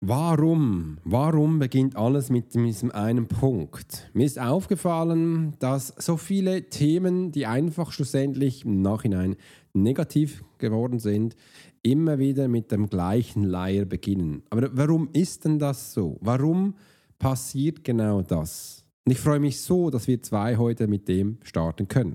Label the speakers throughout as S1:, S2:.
S1: Warum? Warum beginnt alles mit diesem einen Punkt? Mir ist aufgefallen, dass so viele Themen, die einfach schlussendlich im Nachhinein negativ geworden sind, immer wieder mit dem gleichen Leier beginnen. Aber warum ist denn das so? Warum passiert genau das? Und ich freue mich so, dass wir zwei heute mit dem starten können.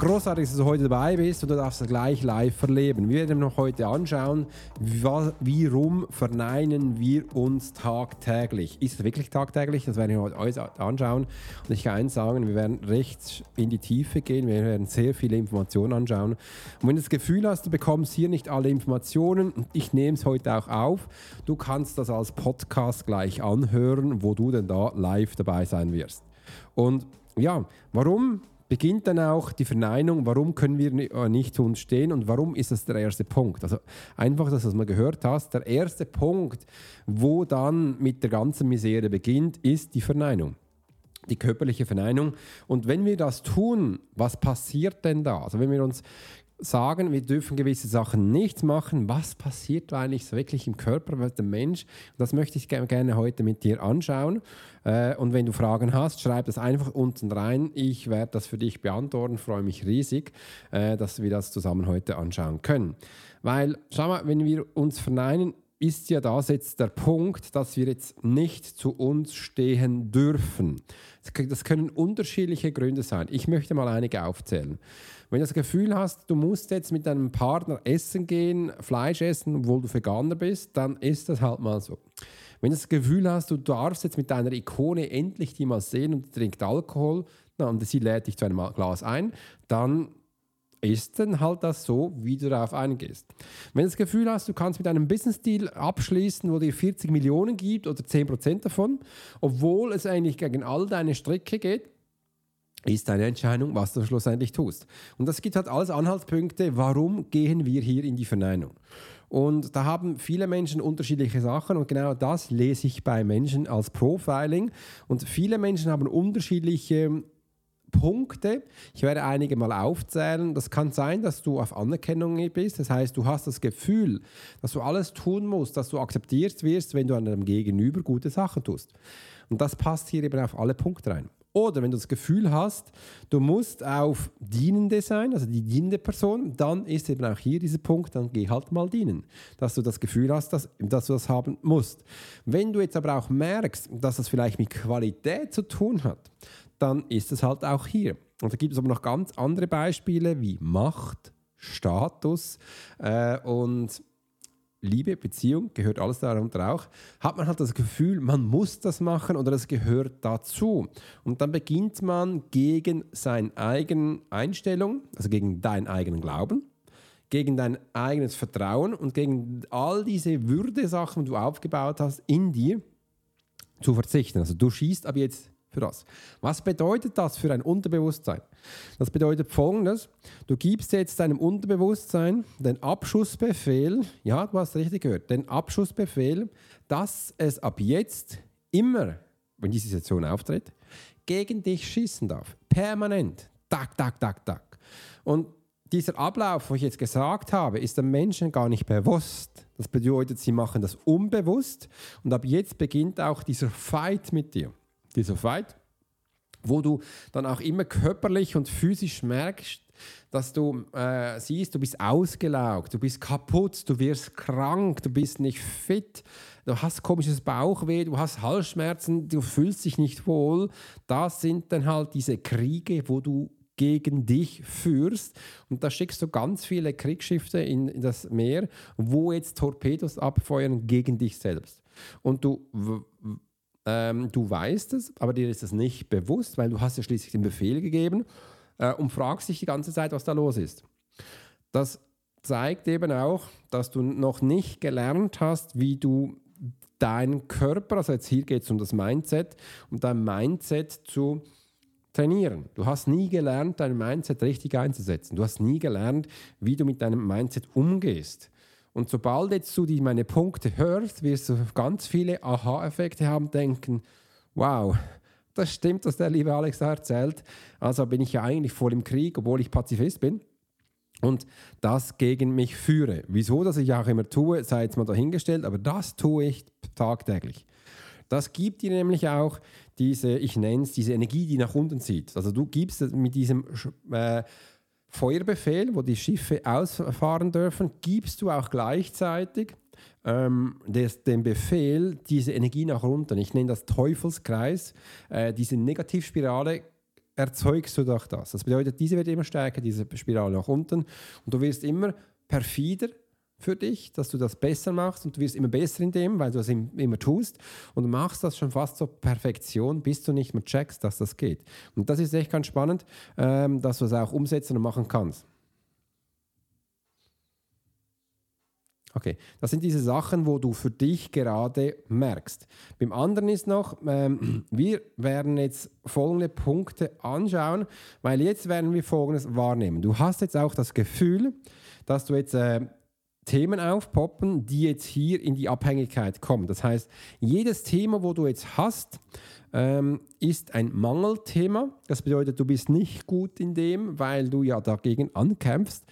S1: Großartig, dass du heute dabei bist und du darfst es gleich live verleben. Wir werden noch heute anschauen, warum verneinen wir uns tagtäglich. Ist es wirklich tagtäglich? Das werden wir heute anschauen. Und ich kann eins sagen, wir werden recht in die Tiefe gehen. Wir werden sehr viele Informationen anschauen. Und wenn du das Gefühl hast, du bekommst hier nicht alle Informationen, ich nehme es heute auch auf, du kannst das als Podcast gleich anhören, wo du denn da live dabei sein wirst. Und ja, warum beginnt dann auch die Verneinung, warum können wir äh, nicht zu uns stehen und warum ist das der erste Punkt. Also einfach, dass du es mal gehört hast, der erste Punkt, wo dann mit der ganzen Misere beginnt, ist die Verneinung. Die körperliche Verneinung. Und wenn wir das tun, was passiert denn da? Also wenn wir uns sagen, wir dürfen gewisse Sachen nicht machen. Was passiert eigentlich so wirklich im Körper mit dem Mensch? Das möchte ich gerne heute mit dir anschauen. Äh, und wenn du Fragen hast, schreib das einfach unten rein. Ich werde das für dich beantworten. Freue mich riesig, äh, dass wir das zusammen heute anschauen können. Weil, schau mal, wenn wir uns verneinen, ist ja das jetzt der Punkt, dass wir jetzt nicht zu uns stehen dürfen. Das können unterschiedliche Gründe sein. Ich möchte mal einige aufzählen. Wenn du das Gefühl hast, du musst jetzt mit deinem Partner essen gehen, Fleisch essen, obwohl du Veganer bist, dann ist das halt mal so. Wenn du das Gefühl hast, du darfst jetzt mit deiner Ikone endlich die mal sehen und trinkt Alkohol und sie lädt dich zu einem Glas ein, dann ist dann halt das so, wie du darauf eingehst. Wenn du das Gefühl hast, du kannst mit einem Business-Deal abschließen, wo dir 40 Millionen gibt oder 10% davon, obwohl es eigentlich gegen all deine Strecke geht, ist deine Entscheidung, was du schlussendlich tust. Und das gibt halt alles Anhaltspunkte, warum gehen wir hier in die Verneinung. Und da haben viele Menschen unterschiedliche Sachen und genau das lese ich bei Menschen als Profiling. Und viele Menschen haben unterschiedliche Punkte. Ich werde einige mal aufzählen. Das kann sein, dass du auf Anerkennung bist. Das heißt, du hast das Gefühl, dass du alles tun musst, dass du akzeptiert wirst, wenn du an deinem Gegenüber gute Sachen tust. Und das passt hier eben auf alle Punkte rein. Oder wenn du das Gefühl hast, du musst auf Dienende sein, also die dienende Person, dann ist eben auch hier dieser Punkt, dann geh halt mal dienen. Dass du das Gefühl hast, dass, dass du das haben musst. Wenn du jetzt aber auch merkst, dass das vielleicht mit Qualität zu tun hat, dann ist es halt auch hier. Und da gibt es aber noch ganz andere Beispiele wie Macht, Status äh, und Liebe, Beziehung, gehört alles darunter auch, hat man halt das Gefühl, man muss das machen oder es gehört dazu. Und dann beginnt man gegen seine eigene Einstellung, also gegen deinen eigenen Glauben, gegen dein eigenes Vertrauen und gegen all diese Würde-Sachen, die du aufgebaut hast, in dir zu verzichten. Also du schießt ab jetzt für das. Was bedeutet das für ein Unterbewusstsein? Das bedeutet folgendes: Du gibst jetzt deinem Unterbewusstsein den Abschussbefehl, ja, du hast richtig gehört, den Abschussbefehl, dass es ab jetzt immer, wenn diese Situation auftritt, gegen dich schießen darf. Permanent. Tak, tak, tak, tak. Und dieser Ablauf, wo ich jetzt gesagt habe, ist den Menschen gar nicht bewusst. Das bedeutet, sie machen das unbewusst und ab jetzt beginnt auch dieser Fight mit dir dieser Fight, wo du dann auch immer körperlich und physisch merkst, dass du äh, siehst, du bist ausgelaugt, du bist kaputt, du wirst krank, du bist nicht fit, du hast komisches Bauchweh, du hast Halsschmerzen, du fühlst dich nicht wohl. Das sind dann halt diese Kriege, wo du gegen dich führst. Und da schickst du ganz viele Kriegsschiffe in, in das Meer, wo jetzt Torpedos abfeuern gegen dich selbst. Und du ähm, du weißt es, aber dir ist es nicht bewusst, weil du hast ja schließlich den Befehl gegeben äh, und fragst dich die ganze Zeit, was da los ist. Das zeigt eben auch, dass du noch nicht gelernt hast, wie du deinen Körper, also jetzt hier geht es um das Mindset, um dein Mindset zu trainieren. Du hast nie gelernt, dein Mindset richtig einzusetzen. Du hast nie gelernt, wie du mit deinem Mindset umgehst. Und sobald jetzt du die meine Punkte hörst, wirst du ganz viele Aha-Effekte haben, denken, wow, das stimmt, was der liebe Alex da erzählt. Also bin ich ja eigentlich voll im Krieg, obwohl ich Pazifist bin und das gegen mich führe. Wieso das ich auch immer tue, sei jetzt mal dahingestellt, aber das tue ich tagtäglich. Das gibt dir nämlich auch diese, ich nenne es, diese Energie, die nach unten zieht. Also du gibst mit diesem äh, Feuerbefehl, wo die Schiffe ausfahren dürfen, gibst du auch gleichzeitig ähm, des, den Befehl, diese Energie nach unten. Ich nenne das Teufelskreis, äh, diese Negativspirale erzeugst du durch das. Das bedeutet, diese wird immer stärker, diese Spirale nach unten. Und du wirst immer perfider für dich, dass du das besser machst und du wirst immer besser in dem, weil du das immer tust und du machst das schon fast zur Perfektion, bis du nicht mehr checkst, dass das geht. Und das ist echt ganz spannend, ähm, dass du es auch umsetzen und machen kannst. Okay, das sind diese Sachen, wo du für dich gerade merkst. Beim anderen ist noch, ähm, wir werden jetzt folgende Punkte anschauen, weil jetzt werden wir folgendes wahrnehmen. Du hast jetzt auch das Gefühl, dass du jetzt äh, Themen aufpoppen, die jetzt hier in die Abhängigkeit kommen. Das heißt, jedes Thema, wo du jetzt hast, ähm, ist ein Mangelthema. Das bedeutet, du bist nicht gut in dem, weil du ja dagegen ankämpfst.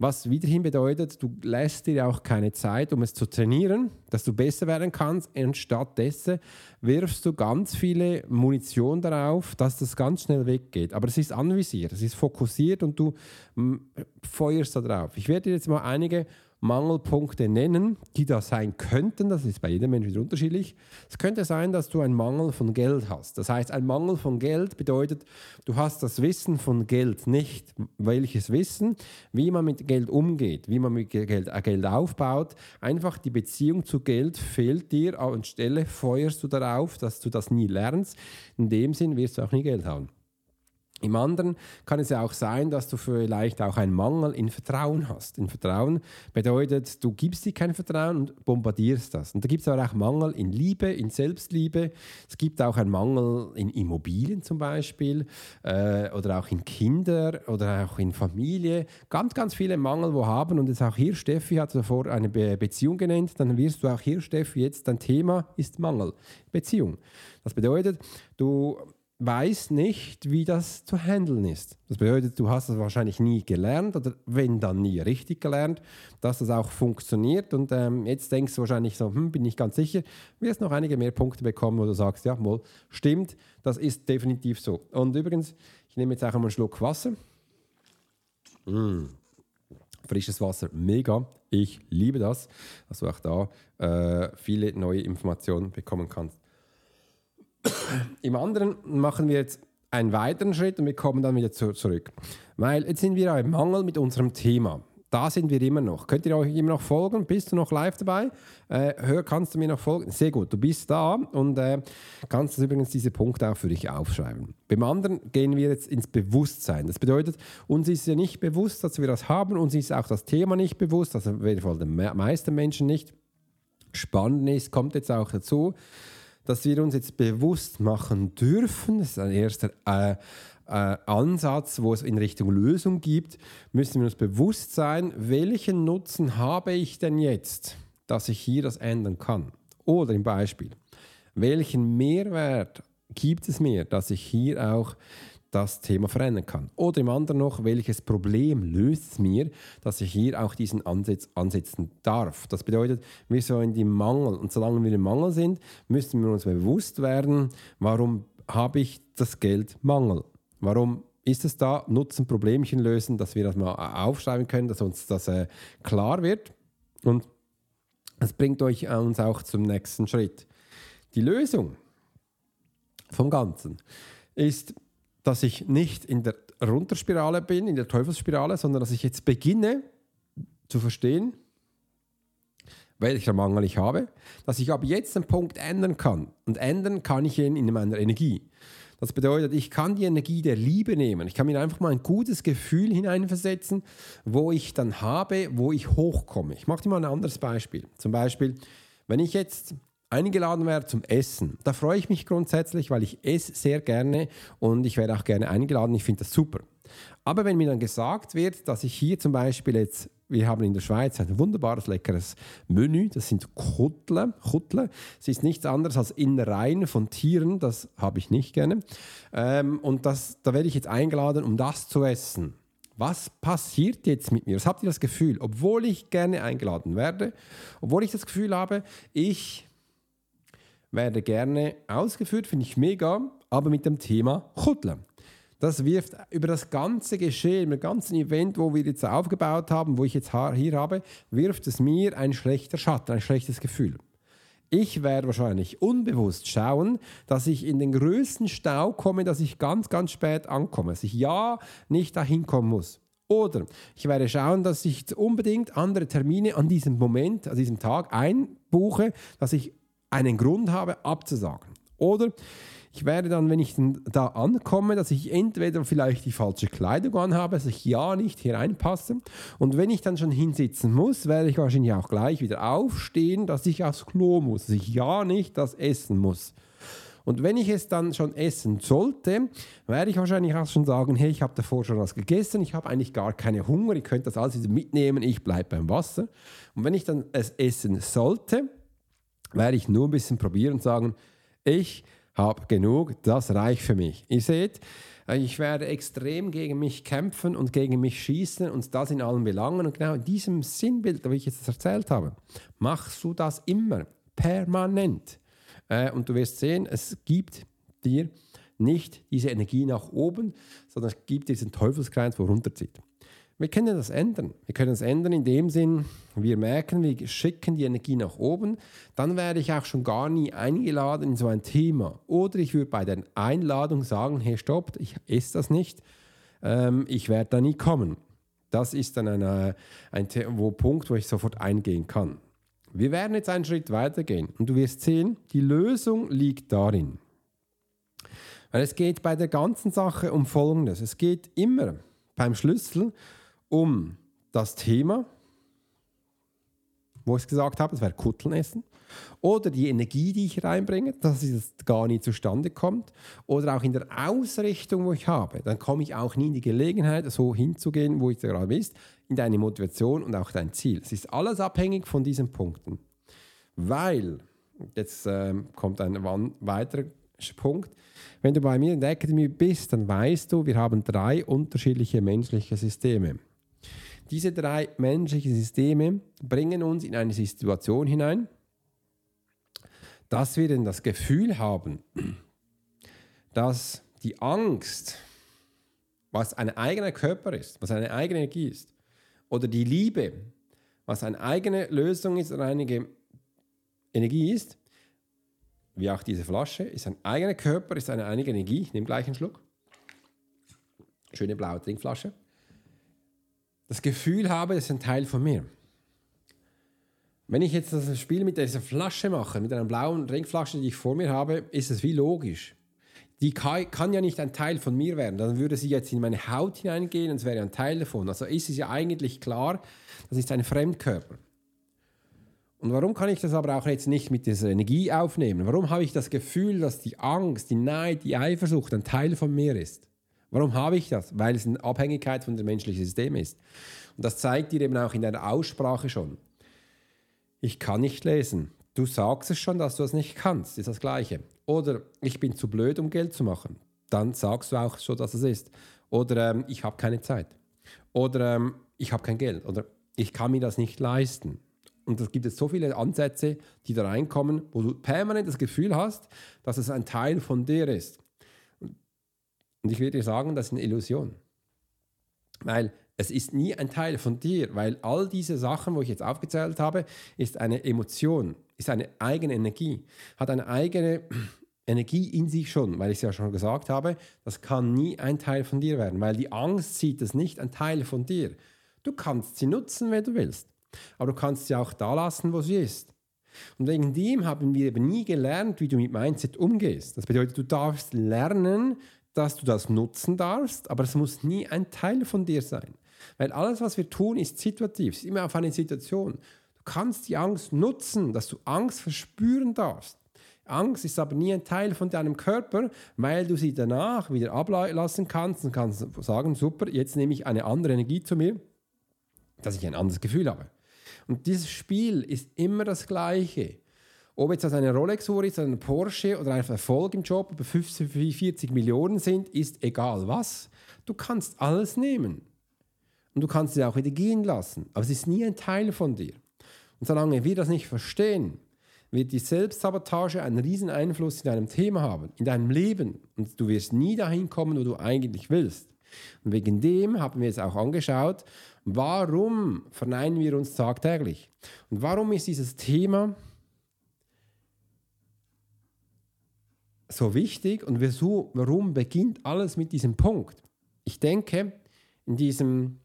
S1: Was wiederhin bedeutet, du lässt dir auch keine Zeit, um es zu trainieren, dass du besser werden kannst. Und stattdessen wirfst du ganz viele Munition darauf, dass das ganz schnell weggeht. Aber es ist anvisiert, es ist fokussiert und du mm, feuerst da drauf. Ich werde dir jetzt mal einige Mangelpunkte nennen, die da sein könnten. Das ist bei jedem Menschen wieder unterschiedlich. Es könnte sein, dass du einen Mangel von Geld hast. Das heißt, ein Mangel von Geld bedeutet, du hast das Wissen von Geld nicht. Welches Wissen, wie man mit Geld umgeht, wie man mit Geld, äh, Geld aufbaut. Einfach die Beziehung zu Geld fehlt dir. Anstelle feuerst du darauf, dass du das nie lernst. In dem Sinn wirst du auch nie Geld haben. Im anderen kann es ja auch sein, dass du vielleicht auch einen Mangel in Vertrauen hast. In Vertrauen bedeutet, du gibst dir kein Vertrauen und bombardierst das. Und da gibt es aber auch Mangel in Liebe, in Selbstliebe. Es gibt auch einen Mangel in Immobilien zum Beispiel äh, oder auch in Kinder oder auch in Familie. Ganz, ganz viele Mangel, wo haben. Und jetzt auch hier, Steffi hat davor eine Be Beziehung genannt. Dann wirst du auch hier, Steffi, jetzt dein Thema ist Mangel, Beziehung. Das bedeutet, du weiß nicht, wie das zu handeln ist. Das bedeutet, du hast es wahrscheinlich nie gelernt oder wenn dann nie richtig gelernt, dass das auch funktioniert. Und ähm, jetzt denkst du wahrscheinlich so, hm, bin ich ganz sicher, wirst noch einige mehr Punkte bekommen, wo du sagst, ja, wohl, stimmt, das ist definitiv so. Und übrigens, ich nehme jetzt auch einmal einen Schluck Wasser. Mm. Frisches Wasser, mega. Ich liebe das, dass du auch da äh, viele neue Informationen bekommen kannst. Im anderen machen wir jetzt einen weiteren Schritt und wir kommen dann wieder zu, zurück. Weil jetzt sind wir im Mangel mit unserem Thema. Da sind wir immer noch. Könnt ihr euch immer noch folgen? Bist du noch live dabei? Äh, hör, kannst du mir noch folgen? Sehr gut, du bist da und äh, kannst übrigens diese Punkte auch für dich aufschreiben. Beim anderen gehen wir jetzt ins Bewusstsein. Das bedeutet, uns ist ja nicht bewusst, dass wir das haben, uns ist auch das Thema nicht bewusst, also auf jeden Fall den meisten Menschen nicht. Spannend ist, kommt jetzt auch dazu, dass wir uns jetzt bewusst machen dürfen, das ist ein erster äh, äh, Ansatz, wo es in Richtung Lösung gibt, müssen wir uns bewusst sein, welchen Nutzen habe ich denn jetzt, dass ich hier das ändern kann? Oder im Beispiel, welchen Mehrwert gibt es mir, dass ich hier auch das Thema verändern kann. Oder im anderen noch, welches Problem löst es mir, dass ich hier auch diesen Ansatz ansetzen darf. Das bedeutet, wir sollen die Mangel, und solange wir im Mangel sind, müssen wir uns bewusst werden, warum habe ich das Geld Mangel? Warum ist es da? Nutzen, Problemchen lösen, dass wir das mal aufschreiben können, dass uns das äh, klar wird. Und das bringt euch äh, uns auch zum nächsten Schritt. Die Lösung vom Ganzen ist dass ich nicht in der Runterspirale bin, in der Teufelsspirale, sondern dass ich jetzt beginne zu verstehen, welcher Mangel ich habe, dass ich ab jetzt den Punkt ändern kann. Und ändern kann ich ihn in meiner Energie. Das bedeutet, ich kann die Energie der Liebe nehmen. Ich kann mir einfach mal ein gutes Gefühl hineinversetzen, wo ich dann habe, wo ich hochkomme. Ich mache dir mal ein anderes Beispiel. Zum Beispiel, wenn ich jetzt eingeladen werde zum Essen, da freue ich mich grundsätzlich, weil ich esse sehr gerne und ich werde auch gerne eingeladen. Ich finde das super. Aber wenn mir dann gesagt wird, dass ich hier zum Beispiel jetzt wir haben in der Schweiz ein wunderbares, leckeres Menü. Das sind Kuttle. Kuttle. Es ist nichts anderes als Innereien von Tieren. Das habe ich nicht gerne. Ähm, und das, da werde ich jetzt eingeladen, um das zu essen. Was passiert jetzt mit mir? Was habt ihr das Gefühl? Obwohl ich gerne eingeladen werde, obwohl ich das Gefühl habe, ich werde gerne ausgeführt, finde ich mega, aber mit dem Thema Kuttle. Das wirft über das ganze Geschehen, das ganze Event, wo wir jetzt aufgebaut haben, wo ich jetzt hier habe, wirft es mir ein schlechter Schatten, ein schlechtes Gefühl. Ich werde wahrscheinlich unbewusst schauen, dass ich in den größten Stau komme, dass ich ganz, ganz spät ankomme, dass ich ja nicht dahin kommen muss. Oder ich werde schauen, dass ich unbedingt andere Termine an diesem Moment, an diesem Tag einbuche, dass ich einen Grund habe, abzusagen. Oder ich werde dann, wenn ich da ankomme, dass ich entweder vielleicht die falsche Kleidung anhabe, dass ich ja nicht hier reinpasse. Und wenn ich dann schon hinsitzen muss, werde ich wahrscheinlich auch gleich wieder aufstehen, dass ich aufs Klo muss, dass ich ja nicht das essen muss. Und wenn ich es dann schon essen sollte, werde ich wahrscheinlich auch schon sagen, hey, ich habe davor schon was gegessen, ich habe eigentlich gar keine Hunger, ihr könnt das alles wieder mitnehmen, ich bleibe beim Wasser. Und wenn ich dann es essen sollte, werde ich nur ein bisschen probieren und sagen, ich habe genug, das reicht für mich. Ihr seht, ich werde extrem gegen mich kämpfen und gegen mich schießen und das in allen Belangen. Und genau in diesem Sinnbild, wie ich jetzt erzählt habe, machst du das immer, permanent. Äh, und du wirst sehen, es gibt dir nicht diese Energie nach oben, sondern es gibt diesen Teufelskreis, wo runterzieht. Wir können das ändern. Wir können es ändern in dem Sinn, wir merken, wir schicken die Energie nach oben. Dann werde ich auch schon gar nie eingeladen in so ein Thema. Oder ich würde bei der Einladung sagen, hey, stopp, ich esse das nicht. Ähm, ich werde da nie kommen. Das ist dann eine, ein wo Punkt, wo ich sofort eingehen kann. Wir werden jetzt einen Schritt weitergehen und du wirst sehen, die Lösung liegt darin. Weil es geht bei der ganzen Sache um Folgendes. Es geht immer beim Schlüssel um das Thema, wo ich gesagt habe, es wäre Kutteln essen, oder die Energie, die ich reinbringe, dass es gar nicht zustande kommt, oder auch in der Ausrichtung, wo ich habe, dann komme ich auch nie in die Gelegenheit, so hinzugehen, wo ich gerade bist, in deine Motivation und auch dein Ziel. Es ist alles abhängig von diesen Punkten, weil jetzt äh, kommt ein weiterer Punkt. Wenn du bei mir in der Academy bist, dann weißt du, wir haben drei unterschiedliche menschliche Systeme. Diese drei menschlichen Systeme bringen uns in eine Situation hinein, dass wir denn das Gefühl haben, dass die Angst, was ein eigener Körper ist, was eine eigene Energie ist, oder die Liebe, was eine eigene Lösung ist oder eine Energie ist, wie auch diese Flasche, ist ein eigener Körper, ist eine eigene Energie. Ich nehme gleich einen Schluck. Schöne blaue Trinkflasche das Gefühl habe, das ist ein Teil von mir. Wenn ich jetzt das Spiel mit dieser Flasche mache, mit einer blauen Trinkflasche, die ich vor mir habe, ist es wie logisch. Die kann ja nicht ein Teil von mir werden. Dann würde sie jetzt in meine Haut hineingehen und es wäre ein Teil davon. Also ist es ja eigentlich klar, das ist ein Fremdkörper. Und warum kann ich das aber auch jetzt nicht mit dieser Energie aufnehmen? Warum habe ich das Gefühl, dass die Angst, die Neid, die Eifersucht ein Teil von mir ist? Warum habe ich das? Weil es eine Abhängigkeit von dem menschlichen System ist. Und das zeigt dir eben auch in deiner Aussprache schon. Ich kann nicht lesen. Du sagst es schon, dass du es nicht kannst. Ist das Gleiche. Oder ich bin zu blöd, um Geld zu machen. Dann sagst du auch schon, dass es ist. Oder ähm, ich habe keine Zeit. Oder ähm, ich habe kein Geld. Oder ich kann mir das nicht leisten. Und es gibt jetzt so viele Ansätze, die da reinkommen, wo du permanent das Gefühl hast, dass es ein Teil von dir ist. Und ich würde sagen, das ist eine Illusion. Weil es ist nie ein Teil von dir, weil all diese Sachen, wo ich jetzt aufgezählt habe, ist eine Emotion, ist eine eigene Energie, hat eine eigene Energie in sich schon, weil ich es ja schon gesagt habe, das kann nie ein Teil von dir werden, weil die Angst sieht es nicht ein Teil von dir. Du kannst sie nutzen, wenn du willst, aber du kannst sie auch da lassen, wo sie ist. Und wegen dem haben wir eben nie gelernt, wie du mit Mindset umgehst. Das bedeutet, du darfst lernen, dass du das nutzen darfst, aber es muss nie ein Teil von dir sein. Weil alles, was wir tun, ist situativ, ist immer auf eine Situation. Du kannst die Angst nutzen, dass du Angst verspüren darfst. Angst ist aber nie ein Teil von deinem Körper, weil du sie danach wieder ablassen kannst und kannst sagen, super, jetzt nehme ich eine andere Energie zu mir, dass ich ein anderes Gefühl habe. Und dieses Spiel ist immer das gleiche. Ob jetzt das eine Rolex-Uhr ist, ein Porsche oder ein Erfolg im Job über 50, 40 Millionen sind, ist egal was. Du kannst alles nehmen. Und du kannst es auch wieder gehen lassen. Aber es ist nie ein Teil von dir. Und solange wir das nicht verstehen, wird die Selbstsabotage einen riesen Einfluss in deinem Thema haben, in deinem Leben. Und du wirst nie dahin kommen, wo du eigentlich willst. Und wegen dem haben wir es auch angeschaut, warum verneinen wir uns tagtäglich? Und warum ist dieses Thema so wichtig und warum beginnt alles mit diesem Punkt? Ich denke, in diesem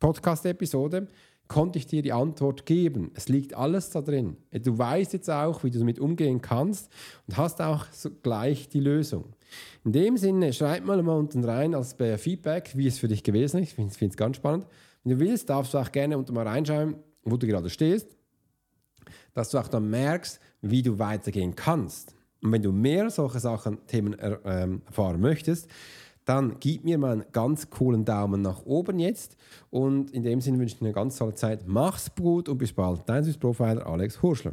S1: Podcast-Episode konnte ich dir die Antwort geben. Es liegt alles da drin. Du weißt jetzt auch, wie du damit umgehen kannst und hast auch gleich die Lösung. In dem Sinne, schreib mal mal unten rein als Feedback, wie es für dich gewesen ist. Ich finde es ganz spannend. Wenn du willst, darfst du auch gerne unten mal reinschauen, wo du gerade stehst, dass du auch dann merkst, wie du weitergehen kannst. Und wenn du mehr solche Sachen, Themen ähm, erfahren möchtest, dann gib mir mal einen ganz coolen Daumen nach oben jetzt. Und in dem Sinne wünsche ich dir eine ganz tolle Zeit. Mach's gut und bis bald. Dein Swiss Profiler Alex Hurschler.